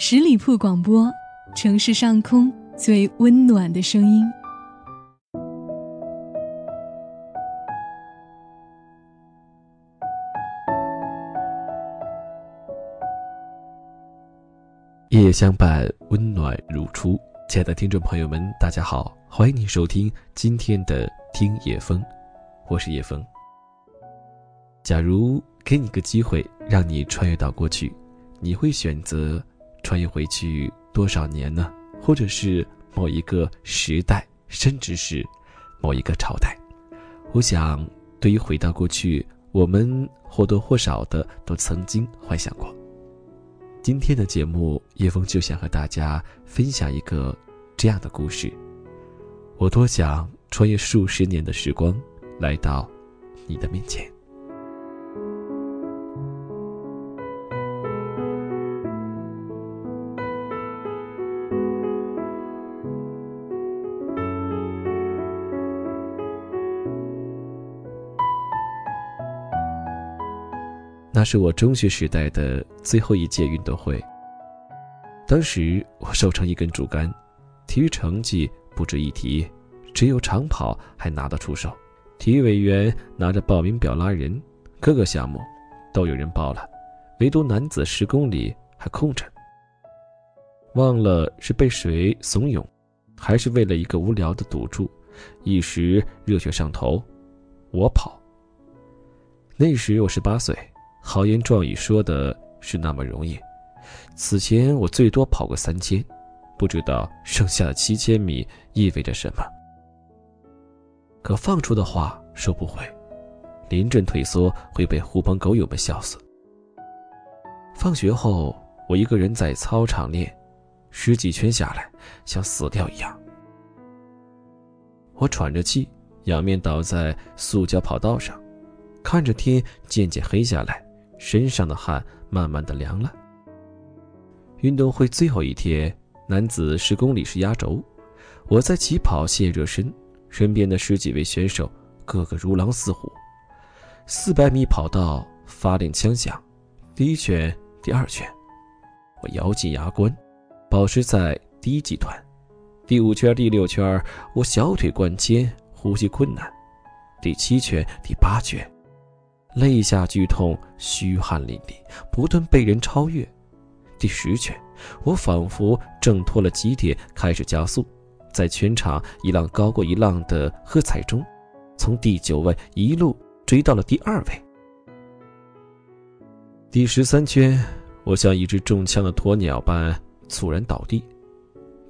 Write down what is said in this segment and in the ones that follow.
十里铺广播，城市上空最温暖的声音。夜夜相伴，温暖如初。亲爱的听众朋友们，大家好，欢迎你收听今天的听夜风，我是叶风。假如给你个机会，让你穿越到过去，你会选择穿越回去多少年呢？或者是某一个时代，甚至是某一个朝代？我想，对于回到过去，我们或多或少的都曾经幻想过。今天的节目，叶枫就想和大家分享一个这样的故事。我多想穿越数十年的时光，来到你的面前。那是我中学时代的最后一届运动会。当时我瘦成一根竹竿，体育成绩不值一提，只有长跑还拿得出手。体育委员拿着报名表拉人，各个项目都有人报了，唯独男子十公里还空着。忘了是被谁怂恿，还是为了一个无聊的赌注，一时热血上头，我跑。那时我十八岁。豪言壮语说的是那么容易，此前我最多跑过三千，不知道剩下的七千米意味着什么。可放出的话收不回，临阵退缩会被狐朋狗友们笑死。放学后，我一个人在操场练，十几圈下来像死掉一样。我喘着气，仰面倒在塑胶跑道上，看着天渐渐黑下来。身上的汗慢慢的凉了。运动会最后一天，男子十公里是压轴，我在起跑线热身，身边的十几位选手个个如狼似虎。四百米跑道发令枪响，第一圈、第二圈，我咬紧牙关，保持在第一集团。第五圈、第六圈，我小腿灌铅，呼吸困难。第七圈、第八圈。肋下剧痛，虚汗淋漓，不断被人超越。第十圈，我仿佛挣脱了极点，开始加速，在全场一浪高过一浪的喝彩中，从第九位一路追到了第二位。第十三圈，我像一只中枪的鸵鸟般猝然倒地，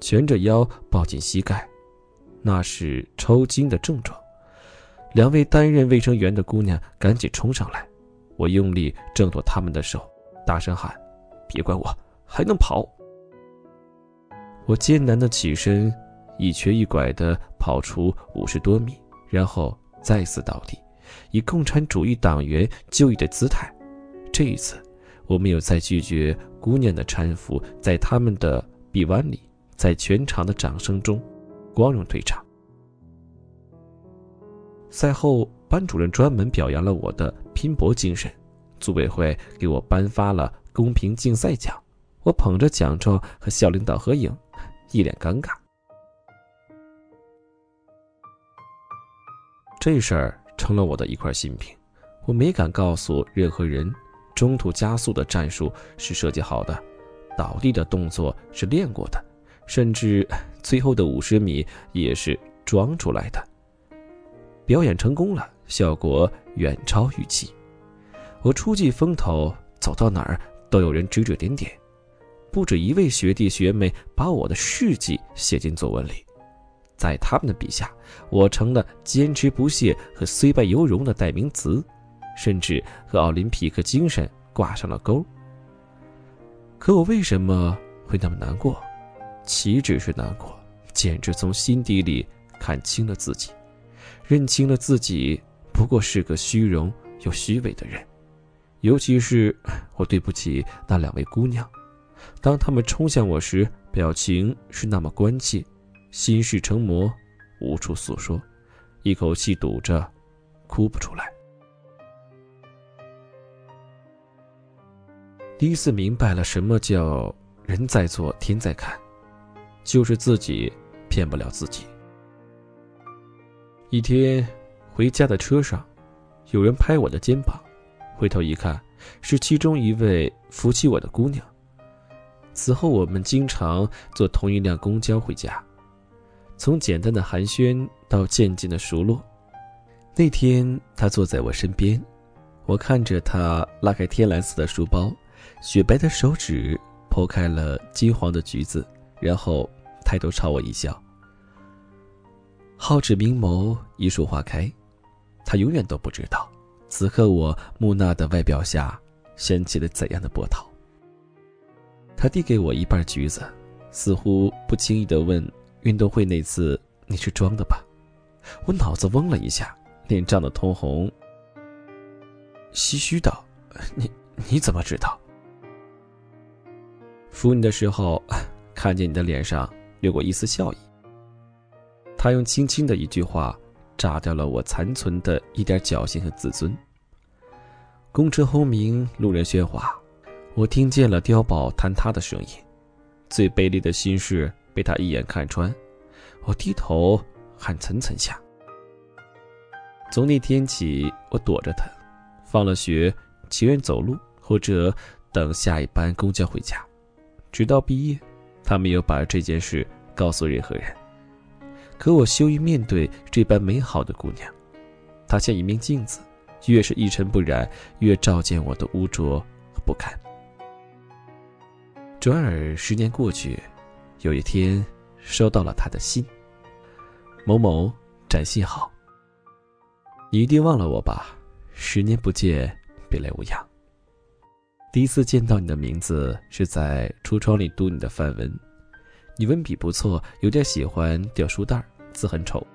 蜷着腰抱紧膝盖，那是抽筋的症状。两位担任卫生员的姑娘赶紧冲上来，我用力挣脱他们的手，大声喊：“别管我，还能跑！”我艰难的起身，一瘸一拐的跑出五十多米，然后再次倒地，以共产主义党员就义的姿态。这一次，我没有再拒绝姑娘的搀扶，在他们的臂弯里，在全场的掌声中，光荣退场。赛后，班主任专门表扬了我的拼搏精神，组委会给我颁发了公平竞赛奖。我捧着奖状和校领导合影，一脸尴尬。这事儿成了我的一块心病，我没敢告诉任何人。中途加速的战术是设计好的，倒地的动作是练过的，甚至最后的五十米也是装出来的。表演成功了，效果远超预期。我初记风头，走到哪儿都有人指指点点，不止一位学弟学妹把我的事迹写进作文里。在他们的笔下，我成了坚持不懈和虽败犹荣的代名词，甚至和奥林匹克精神挂上了钩。可我为什么会那么难过？岂止是难过，简直从心底里看清了自己。认清了自己不过是个虚荣又虚伪的人，尤其是我对不起那两位姑娘，当她们冲向我时，表情是那么关切，心事成魔，无处诉说，一口气堵着，哭不出来。第一次明白了什么叫人在做天在看，就是自己骗不了自己。一天回家的车上，有人拍我的肩膀，回头一看，是其中一位扶起我的姑娘。此后，我们经常坐同一辆公交回家，从简单的寒暄到渐渐的熟络。那天，她坐在我身边，我看着她拉开天蓝色的书包，雪白的手指剖开了金黄的橘子，然后抬头朝我一笑。皓齿明眸，一树花开，他永远都不知道，此刻我木讷的外表下掀起了怎样的波涛。他递给我一半橘子，似乎不经意的问：“运动会那次你是装的吧？”我脑子嗡了一下，脸涨得通红，唏嘘道：“你你怎么知道？”扶你的时候，看见你的脸上掠过一丝笑意。他用轻轻的一句话，炸掉了我残存的一点侥幸和自尊。公车轰鸣，路人喧哗。我听见了碉堡坍塌的声音，最卑劣的心事被他一眼看穿。我低头汗涔涔下。从那天起，我躲着他，放了学情愿走路或者等下一班公交回家，直到毕业，他没有把这件事告诉任何人。可我羞于面对这般美好的姑娘，她像一面镜子，越是一尘不染，越照见我的污浊和不堪。转而十年过去，有一天收到了他的信。某某，展信好。你一定忘了我吧？十年不见，别来无恙。第一次见到你的名字是在橱窗里读你的范文，你文笔不错，有点喜欢掉书袋，字很丑。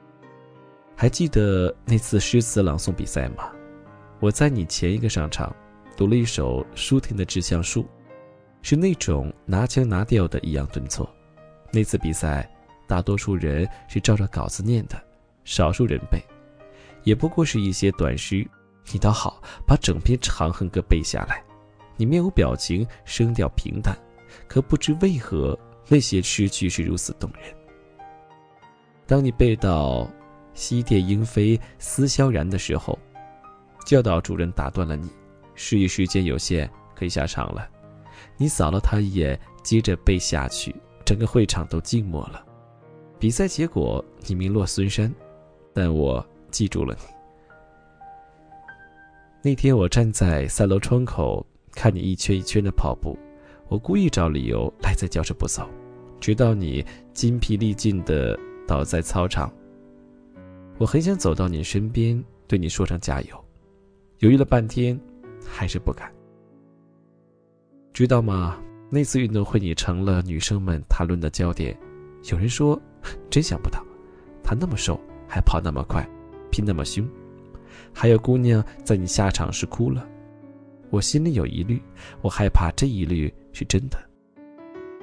还记得那次诗词朗诵比赛吗？我在你前一个上场，读了一首舒婷的《致橡树》。是那种拿腔拿调的抑扬顿挫。那次比赛，大多数人是照着稿子念的，少数人背，也不过是一些短诗。你倒好，把整篇《长恨歌》背下来。你面无表情，声调平淡，可不知为何那些诗句是如此动人。当你背到“西殿莺飞思萧然”的时候，教导主任打断了你：“示意时间有限，可以下场了。”你扫了他一眼，接着背下去，整个会场都静默了。比赛结果你名落孙山，但我记住了你。那天我站在三楼窗口，看你一圈一圈的跑步，我故意找理由赖在教室不走，直到你筋疲力尽的倒在操场。我很想走到你身边，对你说声加油，犹豫了半天，还是不敢。知道吗？那次运动会，你成了女生们谈论的焦点。有人说，真想不到，他那么瘦，还跑那么快，拼那么凶。还有姑娘在你下场时哭了。我心里有疑虑，我害怕这一虑是真的。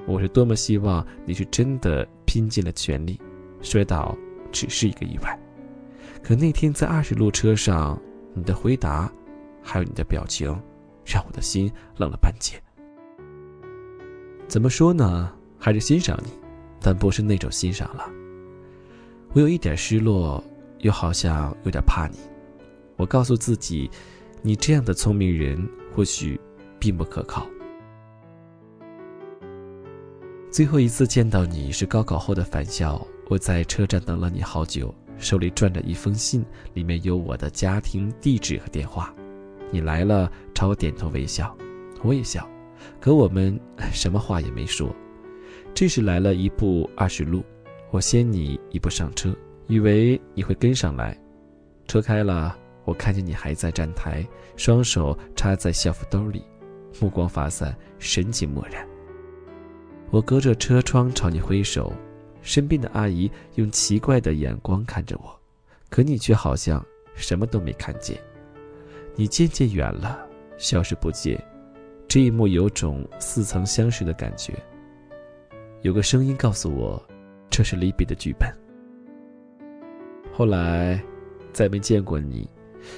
我是多么希望你是真的拼尽了全力，摔倒只是一个意外。可那天在二十路车上，你的回答，还有你的表情，让我的心愣了半截。怎么说呢？还是欣赏你，但不是那种欣赏了。我有一点失落，又好像有点怕你。我告诉自己，你这样的聪明人或许并不可靠。最后一次见到你是高考后的返校，我在车站等了你好久，手里攥着一封信，里面有我的家庭地址和电话。你来了，朝我点头微笑，我也笑。可我们什么话也没说。这时来了一部二十路，我先你一步上车，以为你会跟上来。车开了，我看见你还在站台，双手插在校服兜里，目光发散，神情漠然。我隔着车窗朝你挥手，身边的阿姨用奇怪的眼光看着我，可你却好像什么都没看见。你渐渐远了，消失不见。这一幕有种似曾相识的感觉。有个声音告诉我，这是离别的剧本。后来，再没见过你。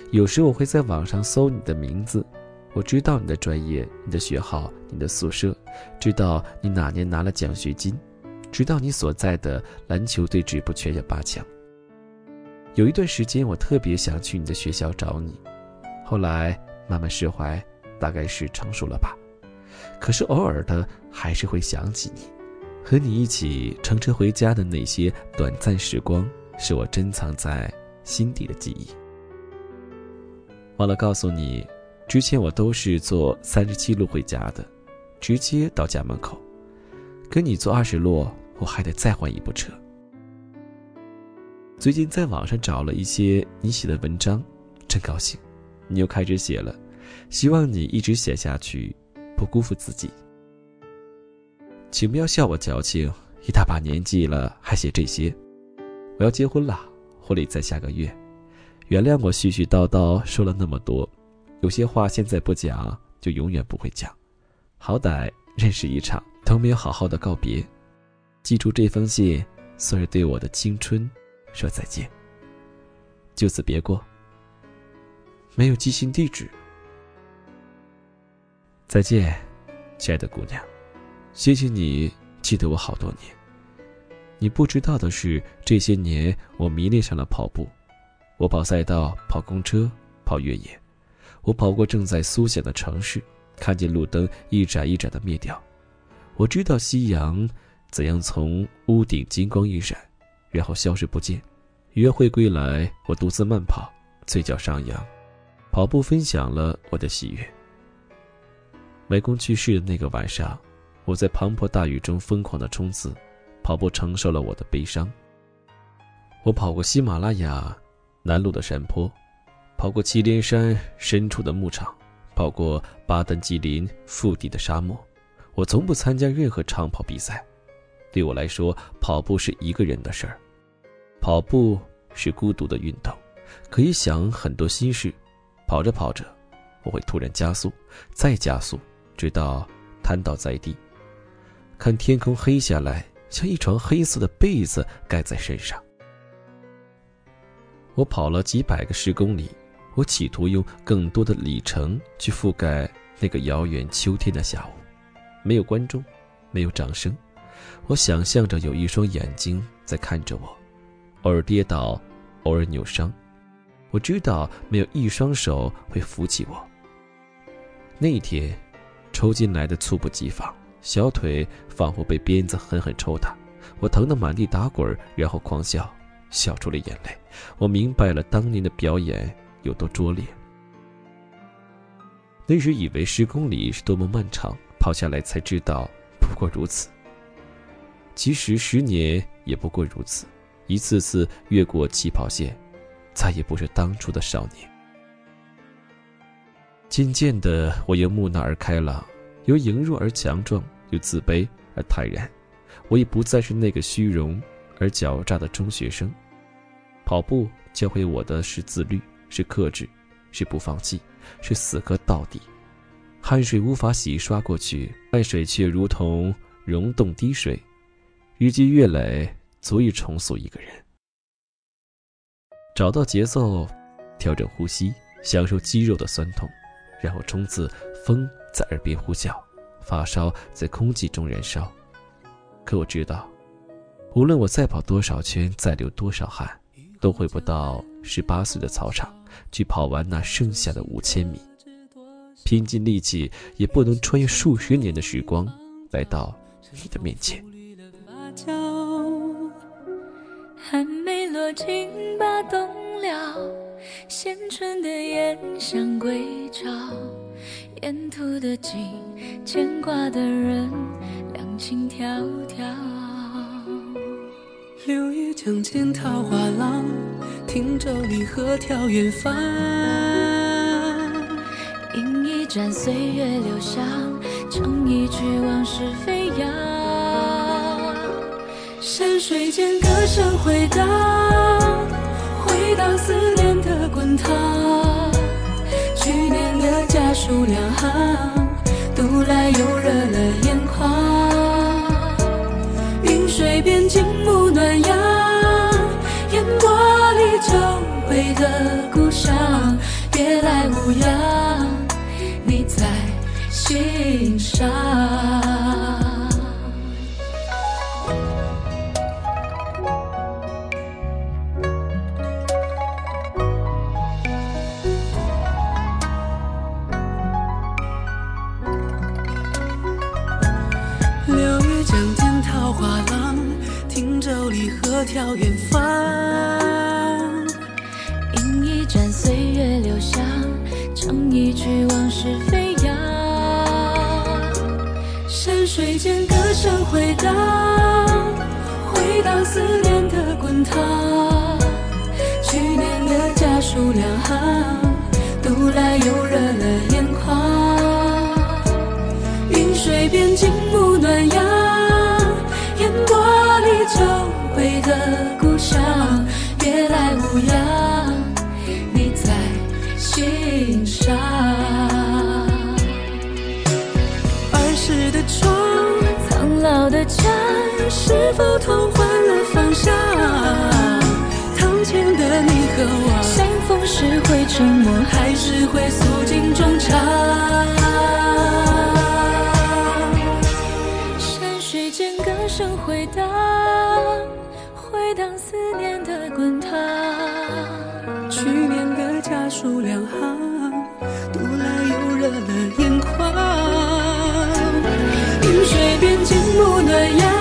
有时我会在网上搜你的名字，我知道你的专业、你的学号、你的宿舍，知道你哪年拿了奖学金，知道你所在的篮球队止步全校八强。有一段时间，我特别想去你的学校找你，后来慢慢释怀，大概是成熟了吧。可是偶尔的还是会想起你，和你一起乘车回家的那些短暂时光，是我珍藏在心底的记忆。忘了告诉你。之前我都是坐三十七路回家的，直接到家门口。跟你坐二十路，我还得再换一部车。最近在网上找了一些你写的文章，真高兴，你又开始写了。希望你一直写下去，不辜负自己。请不要笑我矫情，一大把年纪了还写这些。我要结婚了，婚礼在下个月。原谅我絮絮叨叨说了那么多。有些话现在不讲，就永远不会讲。好歹认识一场，都没有好好的告别。记住这封信，算是对我的青春说再见。就此别过。没有寄信地址。再见，亲爱的姑娘，谢谢你记得我好多年。你不知道的是，这些年我迷恋上了跑步。我跑赛道，跑公车，跑越野。我跑过正在苏醒的城市，看见路灯一盏一盏的灭掉。我知道夕阳怎样从屋顶金光一闪，然后消失不见。约会归来，我独自慢跑，嘴角上扬，跑步分享了我的喜悦。外公去世的那个晚上，我在滂沱大雨中疯狂的冲刺，跑步承受了我的悲伤。我跑过喜马拉雅南麓的山坡。跑过祁连山深处的牧场，跑过巴丹吉林腹地的沙漠，我从不参加任何长跑比赛。对我来说，跑步是一个人的事儿，跑步是孤独的运动，可以想很多心事。跑着跑着，我会突然加速，再加速，直到瘫倒在地，看天空黑下来，像一床黑色的被子盖在身上。我跑了几百个十公里。我企图用更多的里程去覆盖那个遥远秋天的下午，没有观众，没有掌声，我想象着有一双眼睛在看着我，偶尔跌倒，偶尔扭伤，我知道没有一双手会扶起我。那一天，抽筋来的猝不及防，小腿仿佛被鞭子狠狠抽打，我疼得满地打滚，然后狂笑，笑出了眼泪。我明白了当年的表演。有多拙劣？那时以为十公里是多么漫长，跑下来才知道不过如此。其实十年也不过如此，一次次越过起跑线，再也不是当初的少年。渐渐的，我由木讷而开朗，由羸弱而强壮，由自卑而坦然。我已不再是那个虚荣而狡诈的中学生。跑步教会我的是自律。是克制，是不放弃，是死磕到底。汗水无法洗刷过去，汗水却如同溶洞滴水，日积月累，足以重塑一个人。找到节奏，调整呼吸，享受肌肉的酸痛，然后冲刺。风在耳边呼啸，发烧在空气中燃烧。可我知道，无论我再跑多少圈，再流多少汗，都回不到十八岁的操场。去跑完那剩下的五千米，拼尽力气也不能穿越数十年的时光，来到你的面前。还没落尽了，现春的归巢，沿途的景，牵挂的人，两情迢迢。柳叶江间桃花浪。听舟离合眺远方，饮一盏岁月留香，唱一曲往事飞扬。山水间歌声回荡，回荡思念的滚烫。去年的家书两行，读来又热了眼眶。云水边静沐暖阳。久违的故乡别来无恙你在心上。的滚烫。去年的家书两行，读来又热了眼眶。云水边静沐暖阳，烟波里久违的故乡，别来无恙，你在心上。儿时的床，苍老的家，是否同会沉默，还是会诉尽衷肠？山水间歌声回荡。回荡思念的滚烫，去年的家书两行，读来又热了眼眶。云水边静沐暖阳，